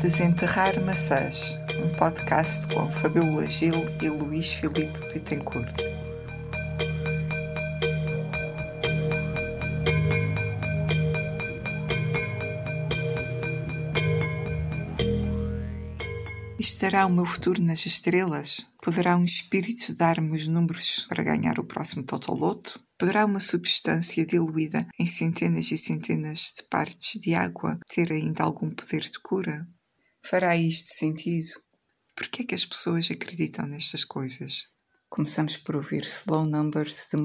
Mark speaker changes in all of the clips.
Speaker 1: Desenterrar Maçãs, um podcast com Fabiola Gil e Luís Filipe Bittencourt. Estará o meu futuro nas estrelas? Poderá um espírito dar-me os números para ganhar o próximo Totoloto? Poderá uma substância diluída em centenas e centenas de partes de água ter ainda algum poder de cura? Fará isto sentido? Por que é que as pessoas acreditam nestas coisas? Começamos por ouvir Slow Numbers de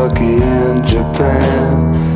Speaker 1: Morfine. pessoas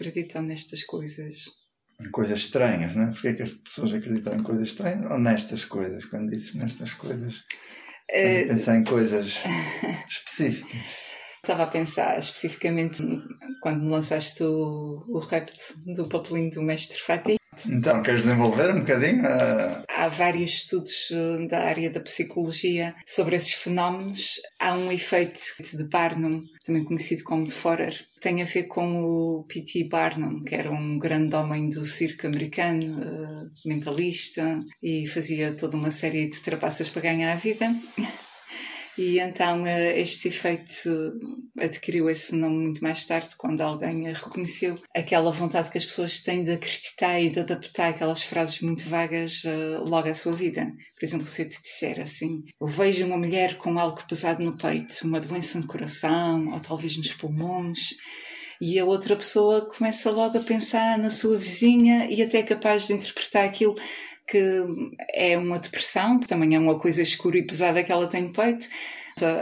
Speaker 1: acreditam nestas coisas?
Speaker 2: Em coisas estranhas, não é? Porquê é que as pessoas acreditam em coisas estranhas ou nestas coisas? Quando dizes nestas coisas, uh... pensar em coisas específicas.
Speaker 1: Estava a pensar especificamente quando me lançaste o, o rap do papelinho do mestre Fatih.
Speaker 2: Então, queres desenvolver um bocadinho? A...
Speaker 3: Há vários estudos eh, da área da psicologia sobre esses fenómenos. Há um efeito de Barnum, também conhecido como de Forer, que tem a ver com o P.T. Barnum, que era um grande homem do circo americano, eh, mentalista, e fazia toda uma série de trapaças para ganhar a vida. E então eh, este efeito adquiriu esse nome muito mais tarde, quando alguém reconheceu aquela vontade que as pessoas têm de acreditar e de adaptar aquelas frases muito vagas eh, logo à sua vida. Por exemplo, se te disser assim: Eu vejo uma mulher com algo pesado no peito, uma doença no coração, ou talvez nos pulmões. E a outra pessoa começa logo a pensar na sua vizinha e até é capaz de interpretar aquilo que é uma depressão, também é uma coisa escura e pesada que ela tem no peito.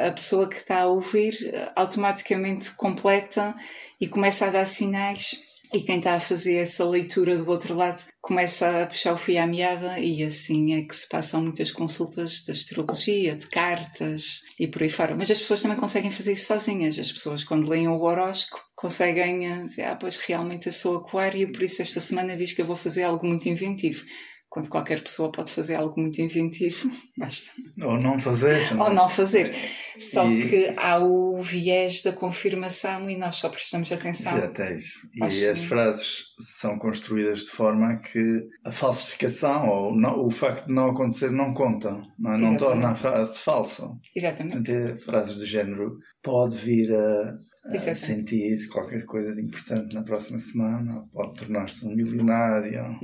Speaker 3: A pessoa que está a ouvir automaticamente completa e começa a dar sinais e quem está a fazer essa leitura do outro lado começa a puxar o fio à meada e assim é que se passam muitas consultas de astrologia, de cartas e por aí fora. Mas as pessoas também conseguem fazer isso sozinhas. As pessoas quando leem o horóscopo conseguem eh, dizer, ah, pois realmente eu sou aquário por isso esta semana diz que eu vou fazer algo muito inventivo quando qualquer pessoa pode fazer algo muito inventivo, basta.
Speaker 2: Ou não fazer também.
Speaker 3: Ou não fazer. Só e... que há o viés da confirmação e nós só prestamos atenção.
Speaker 2: Exato, é isso. E Acho as frases são construídas de forma que a falsificação ou não, o facto de não acontecer não conta, não, é? não torna a frase falsa.
Speaker 3: Exatamente.
Speaker 2: Portanto, é frases do género pode vir a, a sentir qualquer coisa de importante na próxima semana, pode tornar-se um milionário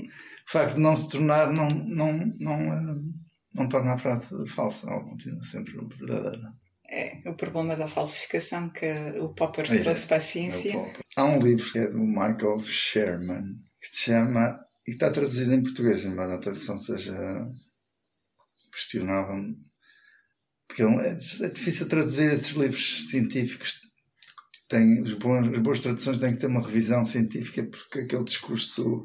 Speaker 2: o facto de não se tornar não, não, não, não, não torna a frase falsa, ela continua sempre verdadeira.
Speaker 3: É o problema da falsificação que o Popper é, trouxe para a ciência. É
Speaker 2: Há um livro que é do Michael Sherman que se chama, e está traduzido em português, embora a tradução seja questionável, porque é, é, difícil traduzir esses livros científicos. Tem, os bons, as boas traduções têm que ter uma revisão científica, porque aquele discurso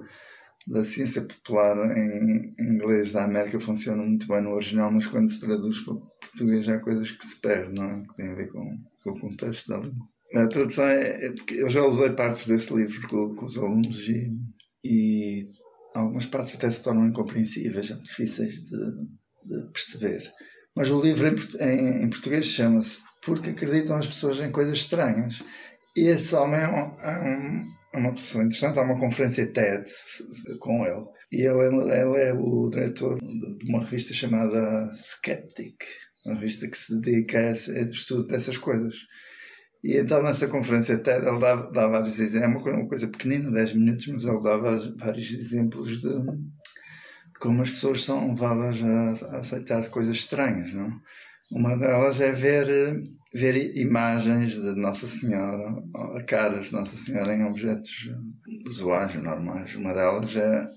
Speaker 2: da ciência popular em, inglês da América funciona muito bem no original, mas quando se traduz para português há coisas que se perdem, não é? Que têm a ver com, com o contexto da língua. A tradução é, é, porque eu já usei partes desse livro com, com os alunos e, e algumas partes até se tornam incompreensíveis, difíceis de, de perceber. Mas o livro em, em, em português chama-se Porque Acreditam as Pessoas em Coisas Estranhas. E esse homem é um, é um é uma pessoa interessante. Há uma conferência TED com ele. E ele, ele é o diretor de uma revista chamada Skeptic, uma revista que se dedica a estudo dessas coisas. E então nessa conferência TED ele dá vários exemplos, é uma coisa, pequenina, 10 minutos, mas ele dá vários exemplos de, de como as pessoas são levadas a, a aceitar coisas estranhas, não? Uma delas é ver ver imagens de Nossa Senhora, caras de Nossa Senhora em objetos usuais, normais. Uma delas é,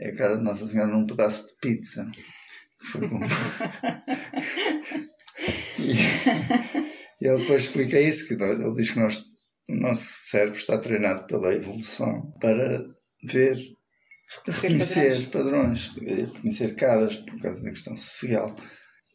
Speaker 2: é a cara de Nossa Senhora num pedaço de pizza. Foi como... e, e ele depois explica isso, que ele diz que nós, o nosso cérebro está treinado pela evolução para ver, reconhecer padrões, padrões reconhecer caras por causa da questão social.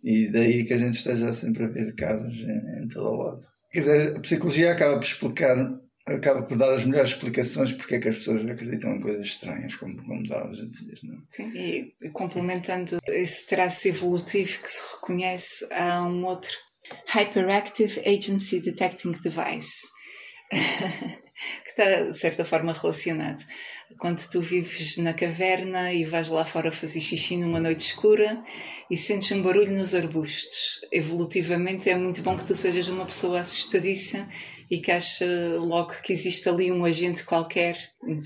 Speaker 2: E daí que a gente esteja sempre a ver caras em, em todo o lado. Quer dizer, a psicologia acaba por explicar, acaba por dar as melhores explicações porque é que as pessoas acreditam em coisas estranhas, como, como estavas a dizer, não é?
Speaker 3: Sim, e complementando esse traço evolutivo que se reconhece, há um outro Hyperactive Agency Detecting Device, que está de certa forma relacionado quando tu vives na caverna e vais lá fora fazer xixi numa noite escura e sentes um barulho nos arbustos. Evolutivamente é muito bom que tu sejas uma pessoa assustadiça e que acha logo que existe ali um agente qualquer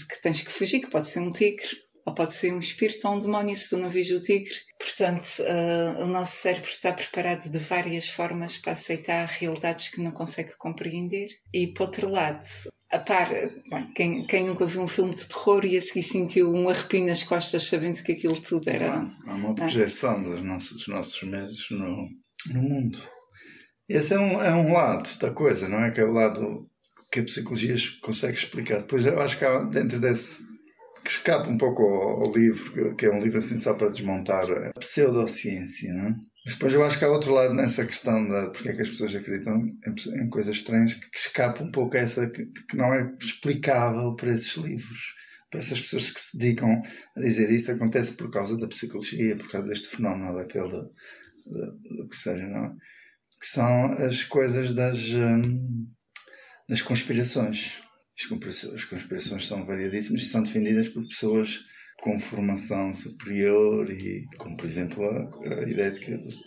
Speaker 3: que tens que fugir, que pode ser um tigre, ou pode ser um espírito ou um demónio se tu não vês o tigre. Portanto, uh, o nosso cérebro está preparado de várias formas para aceitar realidades que não consegue compreender. E, por outro lado, a par, bem, quem, quem, nunca viu um filme de terror e a seguir sentiu um arrepio nas costas sabendo que aquilo tudo era.
Speaker 2: Há uma projeção dos nossos, dos nossos medos no, no mundo. Esse é um, é um lado da coisa, não é? Que é o lado que a psicologia consegue explicar. Depois eu acho que há dentro desse. que escapa um pouco ao, ao livro, que, é um livro assim só para desmontar a pseudociência, não é? Depois eu acho que há outro lado nessa questão de porque é que as pessoas acreditam em, em coisas estranhas que, que escapa um pouco a essa que, que, não é explicável por esses livros. para essas pessoas que se dedicam a dizer isso acontece por causa da psicologia, por causa deste fenómeno, daquele, do que seja, não é? Que são as coisas das, hum, das conspirações. As conspirações são variadíssimas e são defendidas por pessoas com formação superior e como por exemplo a, a ideia de que os,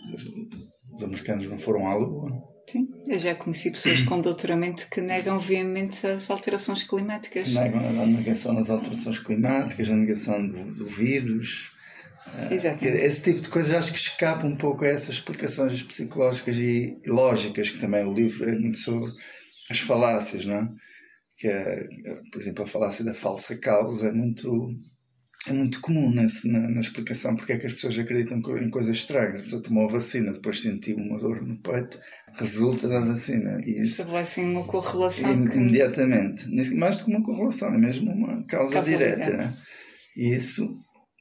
Speaker 2: os, americanos não foram à Lua.
Speaker 3: Sim, eu já conheci pessoas com doutoramento que negam veemente as alterações climáticas.
Speaker 2: Negam a negação das alterações climáticas, a negação do, do vírus.
Speaker 3: Exato.
Speaker 2: Esse tipo de coisas acho que escapa um pouco a essas explicações psicológicas e, e lógicas que também o livro é muito sobre as falácias, não é? Que é, por exemplo, a falácia da falsa causa é muito é muito comum nesse, na, na, explicação porque é que as pessoas acreditam em coisas estranhas. A pessoa tomou a vacina, depois sentiu uma dor no peito, resulta da vacina.
Speaker 3: E isso Estabelecem uma correlação.
Speaker 2: Imediatamente. Que... Mais do que uma correlação, é mesmo uma causa, causa direta. Né? E isso,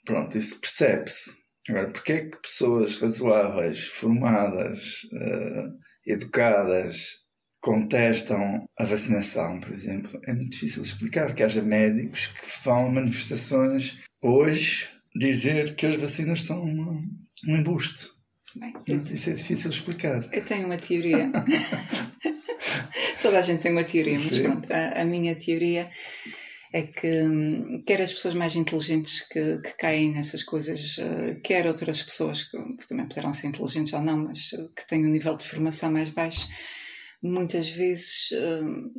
Speaker 2: pronto, isso percebe-se. Agora, porque é que pessoas razoáveis, formadas, uh, educadas, contestam a vacinação, por exemplo, é muito difícil explicar que haja médicos que vão a manifestações hoje dizer que as vacinas são um, embuste. Bem, Isso é difícil explicar.
Speaker 3: Eu tenho uma teoria. Toda a gente tem uma teoria, mas pronto, a, a, minha teoria é que hum, quer as pessoas mais inteligentes que, que caem nessas coisas, uh, quer outras pessoas que, que, também poderão ser inteligentes ou não, mas uh, que têm um nível de formação mais baixo, muitas vezes uh,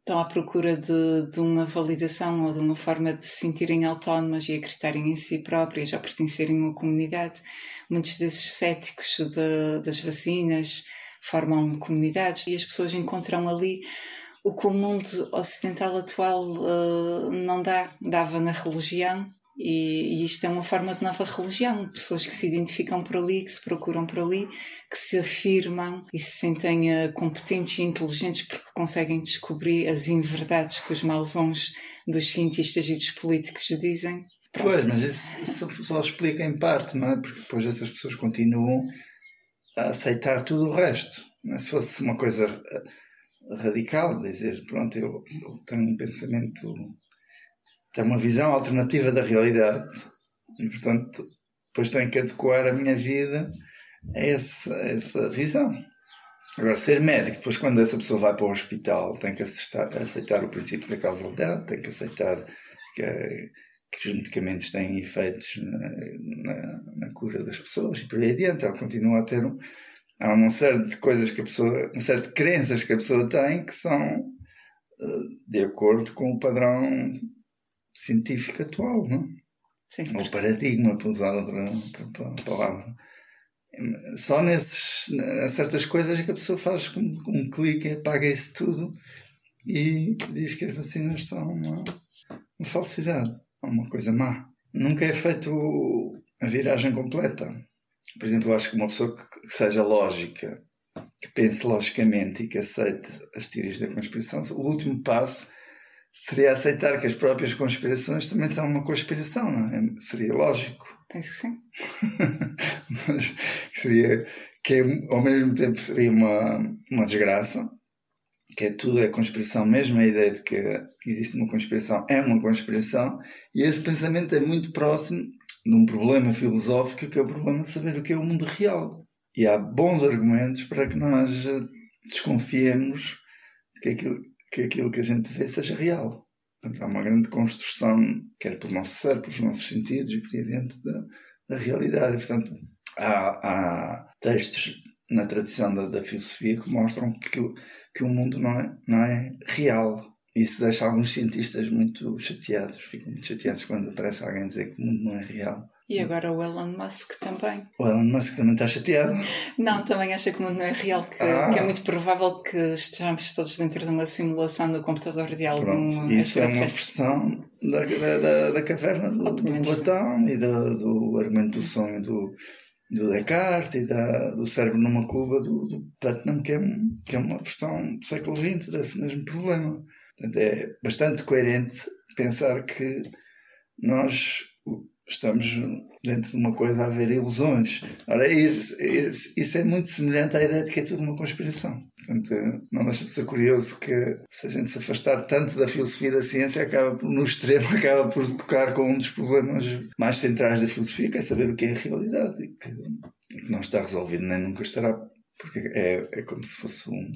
Speaker 3: estão à procura de, de, uma validação ou de uma forma de se sentirem autónomas e acreditarem em si próprias ou pertencerem a uma comunidade. Muitos desses céticos de, das vacinas formam comunidades e as pessoas encontram ali o que o mundo ocidental atual uh, não dá. Dava na religião, e, e, isto é uma forma de nova religião. Pessoas que se identificam por ali, que se procuram por ali, que se afirmam e se sentem uh, competentes e inteligentes porque conseguem descobrir as inverdades que os mausões dos cientistas e dos políticos dizem.
Speaker 2: Pronto. Pois, mas isso, isso só explica em parte, não é? Porque depois essas pessoas continuam a aceitar tudo o resto. É? Se fosse uma coisa eh, radical, dizer, pronto, eu, eu tenho um pensamento tem uma visão alternativa da realidade. E, portanto, depois tenho que adequar a minha vida a essa, a essa visão. Agora, ser médico, depois quando essa pessoa vai para o hospital, tem que aceitar, aceitar o princípio da causalidade, tem que aceitar que, que os medicamentos têm efeitos na, na, na, cura das pessoas e por aí adiante. Ela continua a ter um, há uma série de coisas que a pessoa, uma série de crenças que a pessoa tem que são uh, de acordo com o padrão científico atual, não? Sim. Ou paradigma, para usar outra, outra palavra. Só nesses, certas coisas que a pessoa faz com, com um clique, apaga isso tudo e diz que as vacinas são uma, uma falsidade, uma coisa má. Nunca é feito a viragem completa. Por exemplo, eu acho que uma pessoa que seja lógica, que pense logicamente e que aceite as teorias da conspiração, o último passo seria aceitar que as próprias conspirações também são uma conspiração, não é? Seria lógico.
Speaker 3: Penso que sim.
Speaker 2: Mas seria que ao mesmo tempo seria uma, uma desgraça, que é tudo é conspiração, mesmo a ideia de que existe uma conspiração é uma conspiração, e esse pensamento é muito próximo de um problema filosófico que é o problema de saber o que é o mundo real. E há bons argumentos para que nós desconfiemos que aquilo que aquilo que a gente vê seja real. Portanto, há uma grande construção, quer pelo nosso cérebro, pelos nossos sentidos e por aí dentro da, da realidade. Portanto, há, há textos na tradição da, da, filosofia que mostram que, que o mundo não é, não é real. Isso deixa alguns cientistas muito chateados, ficam muito chateados quando aparece alguém dizer que o mundo não é real.
Speaker 3: E agora o Elon Musk também.
Speaker 2: O Elon Musk também está chateado?
Speaker 3: Não, também acha que o mundo não é real, que, ah. que é muito provável que estejamos todos dentro de uma simulação do computador de algum.
Speaker 2: Pronto, isso é uma versão da, da, da, da caverna do, do Platão e do, do argumento do sonho do, do Descartes e da, do cérebro numa cuba do, do Platinum, que é, que é uma versão do século XX desse mesmo problema. Portanto, é bastante coerente pensar que nós estamos dentro de uma coisa a haver ilusões. Ora, isso, isso, isso, é muito semelhante à ideia de que é tudo uma conspiração. Portanto, não deixa de ser curioso que se a gente se afastar tanto da filosofia da ciência, acaba por, no extremo, acaba por tocar com um dos problemas mais centrais da filosofia, que é saber o que é a realidade e que, que não está resolvido nem nunca estará. Porque é, é como se fosse um,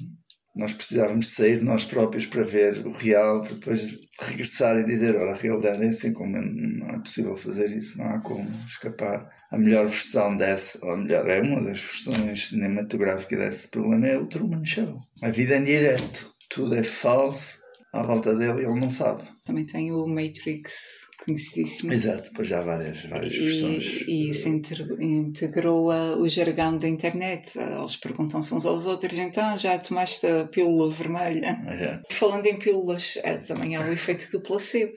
Speaker 2: nós precisávamos sair de nós próprios para ver o real, para depois regressar e dizer: olha, a realidade é assim, como não é possível fazer isso, não há como escapar. A melhor versão desse, ou melhor, é uma das versões cinematográficas desse problema, é o Truman Show. A vida em direto, tudo é falso à volta dele ele não sabe.
Speaker 3: Também tem o Matrix conhecidíssimo.
Speaker 2: Exato, depois já há várias, várias e, versões.
Speaker 3: E isso integrou a, o jargão da internet. Eles perguntam-se uns aos outros, então já tomaste a pílula vermelha?
Speaker 2: É.
Speaker 3: Falando em pílulas, é, também há o efeito do placebo.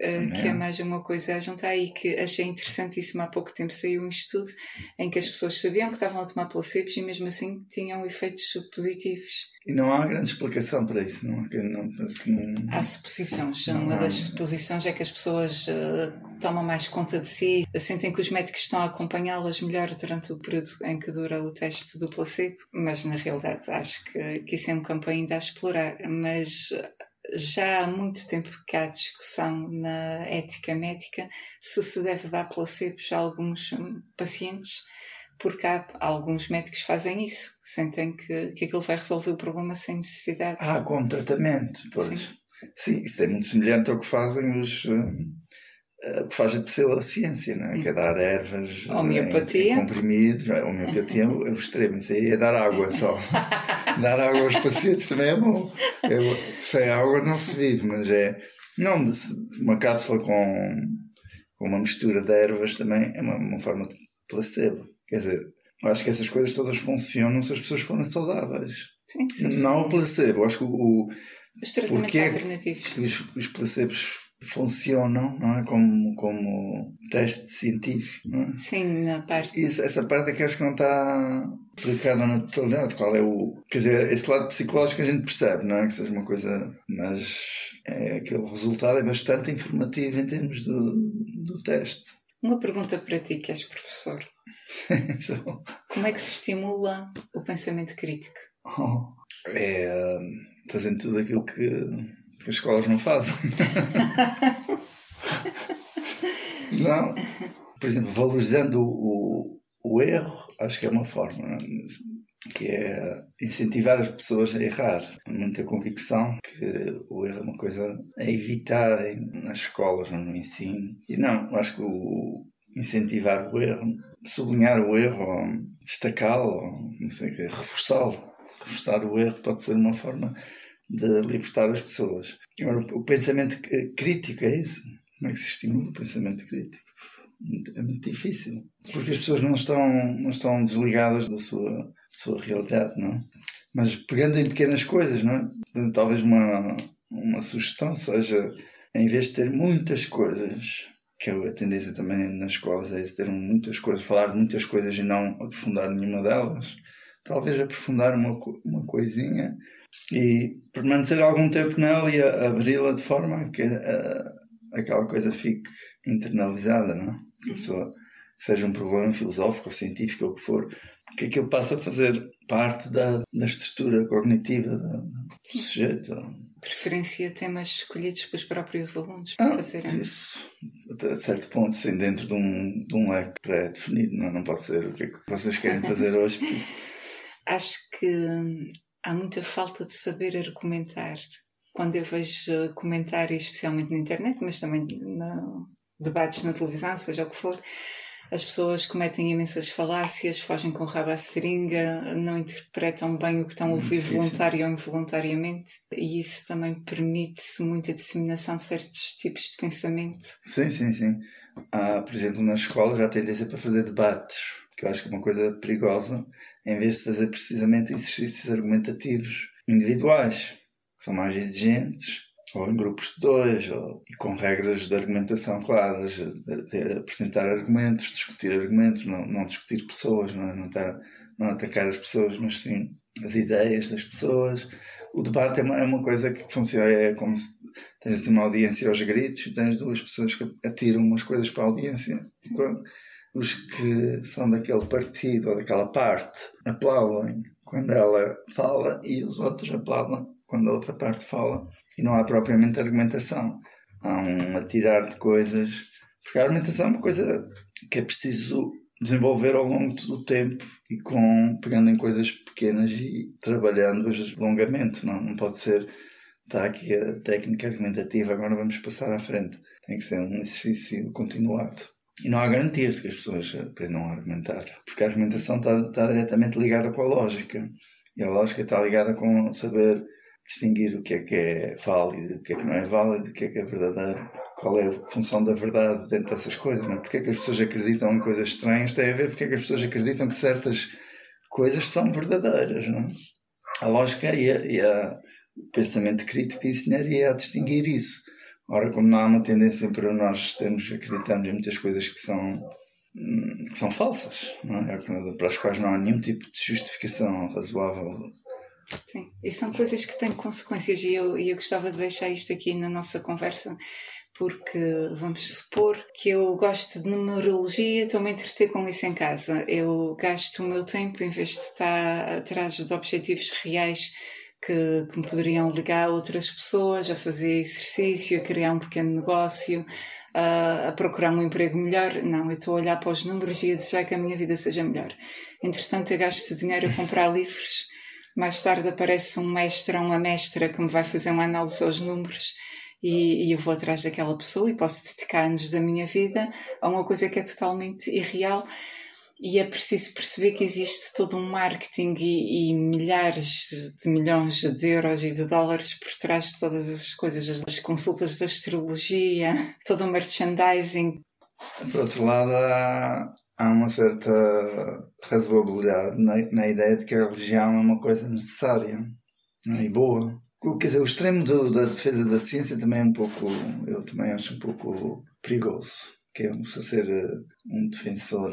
Speaker 3: Eh, que é mais uma coisa a juntar aí que achei interessantíssimo. Há pouco tempo saiu um estudo em que as pessoas sabiam que estavam a tomar placebos e mesmo assim tinham efeitos positivos.
Speaker 2: E não há grande explicação para isso, não, não, não...
Speaker 3: Há suposições. Não Uma há... das suposições é que as pessoas uh, tomam mais conta de si, sentem que os médicos estão a acompanhá-las melhor durante o período em que dura o teste do placebo, mas na realidade acho que, que isso é um campo ainda a explorar. Mas já há muito tempo que há discussão na ética médica se se deve dar placebos a alguns hum, pacientes, porque há alguns médicos que fazem isso, sentem que, que aquilo vai resolver o problema sem necessidade.
Speaker 2: Ah, com tratamento, pois. Sim. Sim, isso é muito semelhante ao que fazem os. O que faz a ciência, não é? que é dar ervas
Speaker 3: homeopatia.
Speaker 2: Em, em comprimidos. Homeopatia é o extremo, isso aí é dar água só. dar água aos pacientes também é bom. É, sem água não se vive, mas é. Não, uma cápsula com, com uma mistura de ervas também é uma, uma forma de placebo. Quer dizer, eu acho que essas coisas todas funcionam se as pessoas forem saudáveis.
Speaker 3: Sim, sim,
Speaker 2: não o placebo. Eu acho que o.
Speaker 3: Os tratamentos alternativos.
Speaker 2: Que os, os placebos funcionam, não é? Como, como teste científico, não é?
Speaker 3: Sim, na parte.
Speaker 2: Isso, essa parte é que acho que não está aplicada na totalidade. Qual é o. Quer dizer, esse lado psicológico a gente percebe, não é? Que seja uma coisa. Mas é, aquele resultado é bastante informativo em termos do, do teste.
Speaker 3: Uma pergunta para ti, que és professor. Como é que se estimula o pensamento crítico?
Speaker 2: Oh, é fazendo tudo aquilo que que as escolas não fazem. não. Por exemplo, valorizando o, o erro, acho que é uma forma, é? que é incentivar as pessoas a errar. Muita convicção que o erro é uma coisa a evitar nas escolas, no ensino. E não, acho que o incentivar o erro, sublinhar o erro, destacá-lo, não sei o que, reforçá-lo. Reforçar o erro pode ser uma forma de libertar as pessoas. Agora, o pensamento crítico é isso? Como é que se estimula o pensamento crítico? É muito difícil. Porque as pessoas não estão, não estão desligadas da sua, da sua realidade, não é? Mas pegando em pequenas coisas, não é? Talvez uma, uma sugestão seja, em vez de ter muitas coisas, que é a tendência também nas escolas é isso, ter muitas coisas, falar de muitas coisas e não aprofundar nenhuma delas, talvez aprofundar uma, uma coisinha e permanecer algum tempo nela e abri-la de forma a que a, aquela coisa fique internalizada, não é? Que a pessoa seja um problema filosófico ou científico ou o que for, que aquilo passe a fazer parte da, da estrutura cognitiva do, sujeito.
Speaker 3: Preferência temas escolhidos pelos próprios alunos
Speaker 2: para ah, fazerem isso. A certo ponto, sim, dentro de um, de um leque pré-definido, não, não pode ser o que é que vocês querem fazer hoje.
Speaker 3: Acho que há muita falta de saber argumentar. Quando eu vejo comentários, especialmente na internet, mas também debates na televisão, seja o que for, as pessoas cometem imensas falácias, fogem com rabo à seringa, não interpretam bem o que estão a ouvir voluntário ou involuntariamente, e isso também permite muita disseminação de certos tipos de pensamento.
Speaker 2: Sim, sim, sim. Há, por exemplo, na escola já há tendência para fazer debates que eu acho que é uma coisa perigosa, em vez de fazer precisamente exercícios argumentativos individuais, que são mais exigentes, ou em grupos de dois, ou, e com regras de argumentação claras, de, de apresentar argumentos, discutir argumentos, não, não discutir pessoas, não, é? não, não atacar as pessoas, mas sim as ideias das pessoas. O debate é uma, é uma coisa que funciona, é como se tens uma audiência aos gritos e tens duas pessoas que atiram umas coisas para a audiência. Quando os que são daquele partido ou daquela parte aplaudem quando ela fala e os outros aplaudem quando a outra parte fala e não há propriamente argumentação. Há um atirar de coisas, porque a argumentação é uma coisa que é preciso desenvolver ao longo do tempo e com pegando em coisas pequenas e trabalhando-as longamente. Não, não pode ser está aqui a técnica argumentativa, agora vamos passar à frente. Tem que ser um exercício continuado. E não há garantias de que as pessoas aprendam a argumentar, porque a argumentação está, está diretamente ligada com a lógica. E a lógica está ligada com saber distinguir o que é que é válido, o que é que não é válido, o que é que é verdadeiro, qual é a função da verdade dentro dessas coisas. Não é? Porque é que as pessoas acreditam em coisas estranhas tem a ver porque é que as pessoas acreditam que certas coisas são verdadeiras. Não é? A lógica e, a, e a, o pensamento crítico ensinaria a distinguir isso. Ora, como não há uma tendência para nós termos, acreditarmos em muitas coisas que são, hum, que são falsas, é? para as quais não há nenhum tipo de justificação razoável.
Speaker 3: Sim, e são coisas que têm consequências, e eu, eu gostava de deixar isto aqui na nossa conversa, porque vamos supor que eu gosto de numerologia, estou-me a entreter com isso em casa. Eu gasto o meu tempo, em vez de estar atrás de objetivos reais que, que me poderiam ligar outras pessoas, a fazer exercício, a criar um pequeno negócio, a, a procurar um emprego melhor. Não, eu estou a olhar para os números e a desejar que a minha vida seja melhor. Entretanto, eu gasto dinheiro a comprar livros. Mais tarde aparece um mestre ou uma mestra que me vai fazer uma análise aos números e, e, eu vou atrás daquela pessoa e posso dedicar anos da minha vida a uma coisa que é totalmente irreal e é preciso perceber que existe todo um marketing e, e, milhares de milhões de euros e de dólares por trás de todas essas coisas, as consultas da astrologia, todo o merchandising.
Speaker 2: Por outro lado, há, há uma certa razoabilidade na, na, ideia de que a religião é uma coisa necessária é? e boa. Quer dizer, o extremo do, da defesa da ciência também é um pouco, eu também acho um pouco perigoso, que é ser eh, um defensor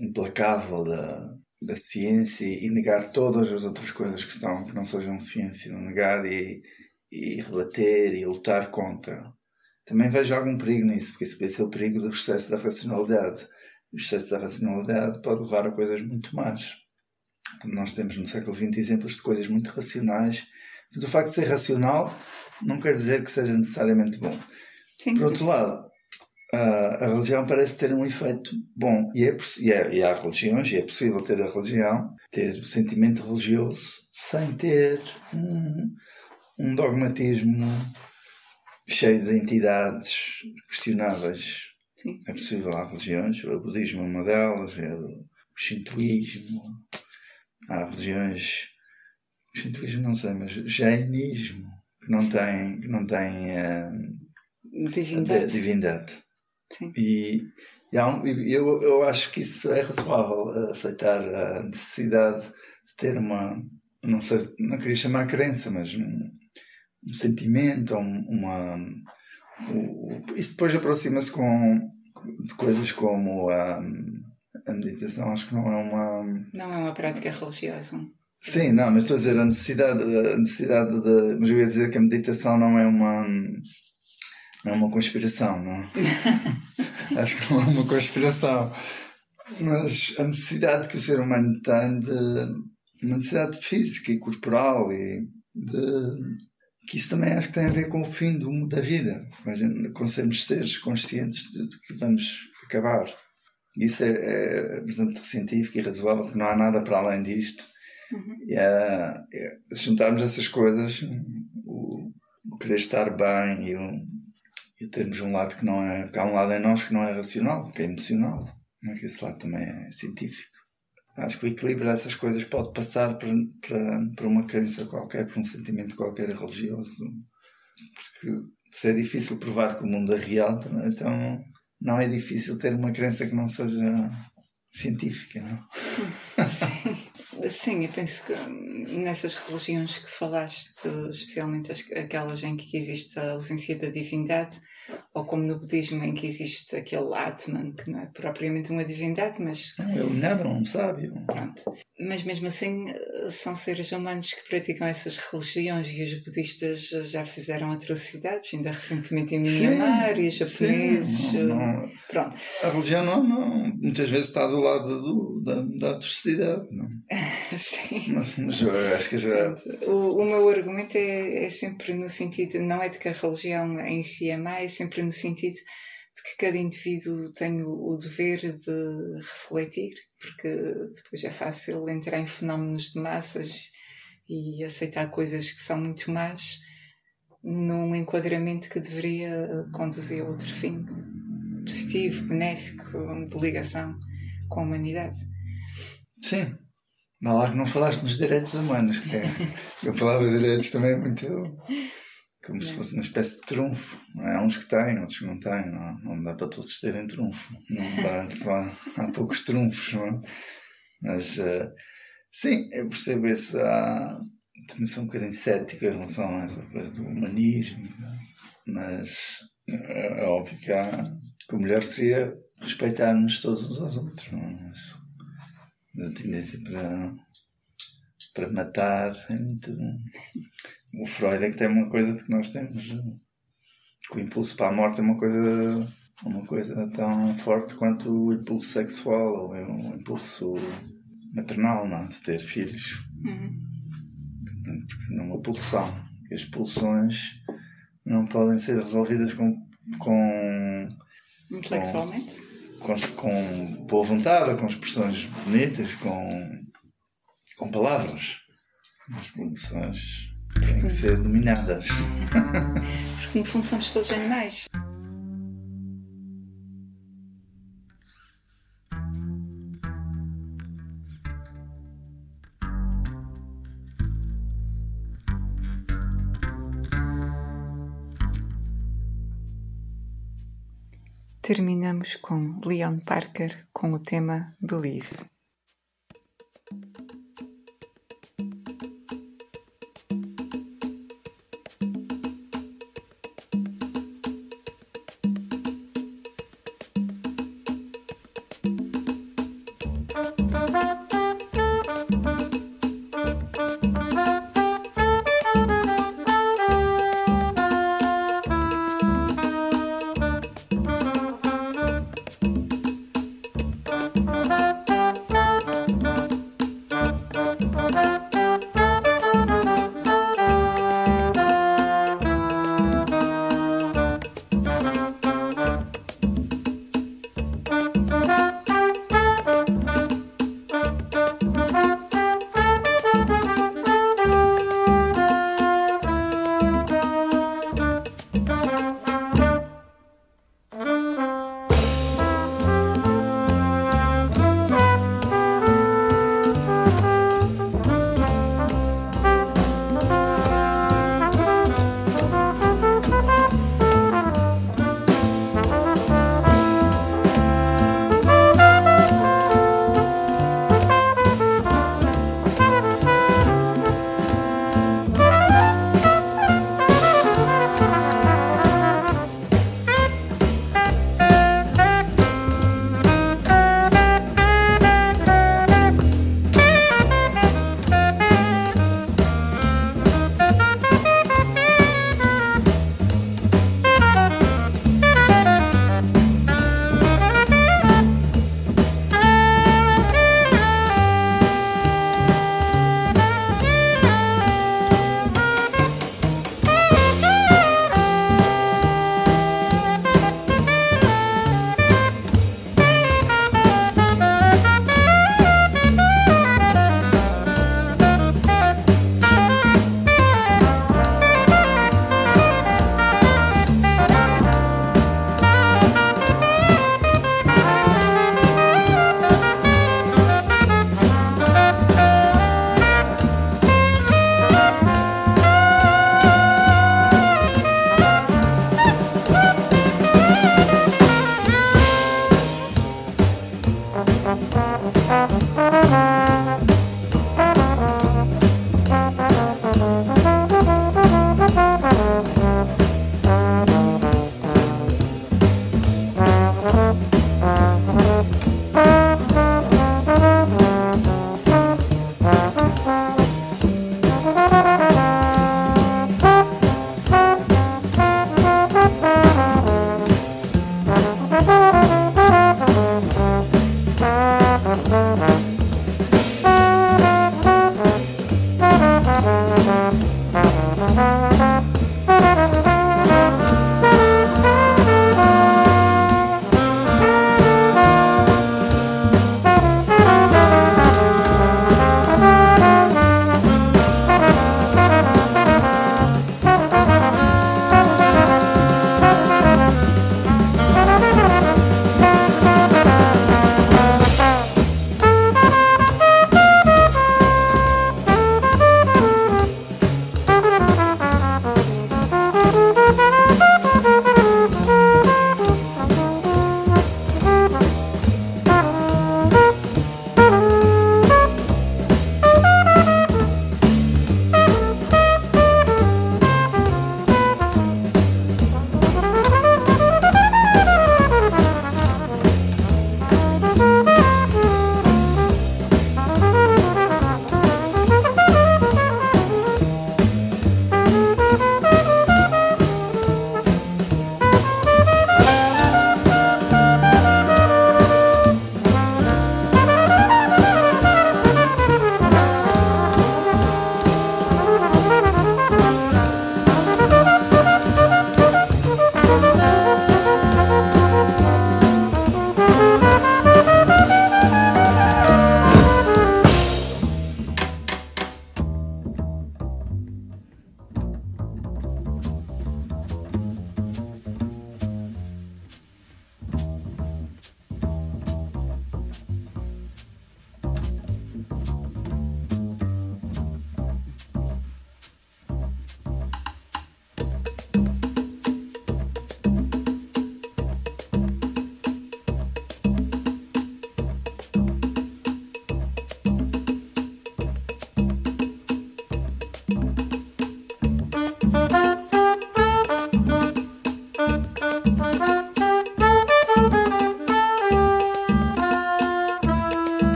Speaker 2: implacável da, da ciência e negar todas as outras coisas que estão que não sejam ciência, negar e, e rebater e lutar contra. Também vejo algum perigo nisso, porque esse é o perigo do excesso da racionalidade. O excesso da racionalidade pode levar a coisas muito más. Nós temos no século XX exemplos de coisas muito racionais. Portanto, o facto de ser racional não quer dizer que seja necessariamente bom. Sim. Por outro lado, a, a religião parece ter um efeito bom. E, é, e, é, e há religiões, e é possível ter a religião, ter o sentimento religioso, sem ter um, um dogmatismo cheio de entidades questionáveis. Sim. É possível, há religiões, o budismo é uma delas, é o shintoísmo, há religiões, o shintoísmo não sei, mas o jainismo, que não tem, que não tem uh, divindade. divindade. Sim. E, e um, eu, eu acho que isso é razoável, aceitar a necessidade de ter uma, não sei, não queria chamar crença, mas um, um sentimento, um, uma. Um, isso depois aproxima-se com de coisas como a, a meditação, acho que não é uma.
Speaker 3: Não é uma prática religiosa.
Speaker 2: Sim, não, mas estou a dizer a necessidade, a necessidade de. Mas eu ia dizer que a meditação não é uma é uma conspiração, não? Acho que não é uma conspiração. Mas a necessidade que o ser humano tem de. uma necessidade física e corporal e de. que isso também acho que tem a ver com o fim do, da vida, com sermos seres conscientes de, de que vamos acabar. Isso é, é bastante científico e razoável, que não há nada para além disto. Uhum. E é, é, juntarmos essas coisas, o, o querer estar bem e o e termos um lado que não é. que há um lado em nós que não é racional, que é emocional, mas que esse lado também é científico. Acho que o equilíbrio dessas coisas pode passar para, para, para uma crença qualquer, para um sentimento qualquer religioso. Porque se é difícil provar que o mundo é real, então não é difícil ter uma crença que não seja científica, não?
Speaker 3: Sim. Sim, eu penso que nessas religiões que falaste, especialmente aquelas em que existe a ausência da divindade, ou como no budismo em que existe aquele Atman, que não é propriamente uma divindade, mas.
Speaker 2: Não, é iluminado, não sábio.
Speaker 3: Pronto. Mas mesmo assim são seres humanos que praticam essas religiões e os budistas já fizeram atrocidades, ainda recentemente em Myanmar e os japoneses.
Speaker 2: Sim, não, não.
Speaker 3: Pronto.
Speaker 2: A religião não, não, muitas vezes está do lado do, da, da atrocidade. Não?
Speaker 3: Sim.
Speaker 2: Mas, mas eu acho que já.
Speaker 3: O, o meu argumento é, é sempre no sentido, não é de que a religião em si é é sempre no sentido de que cada indivíduo tem o, o dever de refletir, porque depois é fácil entrar em fenómenos de massas e aceitar coisas que são muito más num enquadramento que deveria conduzir a outro fim positivo, benéfico, de ligação com a humanidade.
Speaker 2: Sim. Não lá que não falaste nos direitos humanos, que é, eu falava de direitos também muito como se fosse uma espécie de trunfo. Há uns que têm, outros que não têm. Não, não dá para todos terem trunfo. Não dá, só, há poucos trunfos. Não é? Mas, uh, sim, eu percebo esse. Uh, também sou um bocadinho cético em relação a essa coisa do humanismo. Mas é, é óbvio que, há, que o melhor seria respeitarmos todos uns aos outros. Não é? Mas a tendência para, para matar é muito o Freud é que tem uma coisa de que nós temos. Que o impulso para a morte é uma coisa, uma coisa tão forte quanto o impulso sexual ou o impulso maternal, não? É? de ter filhos. Uhum. Numa pulsão. Que as pulsões não podem ser resolvidas com. com
Speaker 3: Intelectualmente?
Speaker 2: Com, com, com boa vontade, com expressões bonitas, com, com palavras. As pulsões têm que ser dominadas.
Speaker 3: Porque no fundo somos todos animais. Terminamos com Leon Parker com o tema Believe.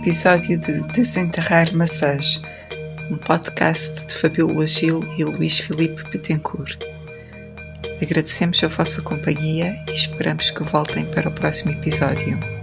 Speaker 3: Episódio de Desenterrar Maçãs, um podcast de Fabíola Gil e Luís Filipe Betancourt. Agradecemos a vossa companhia e esperamos que voltem para o próximo episódio.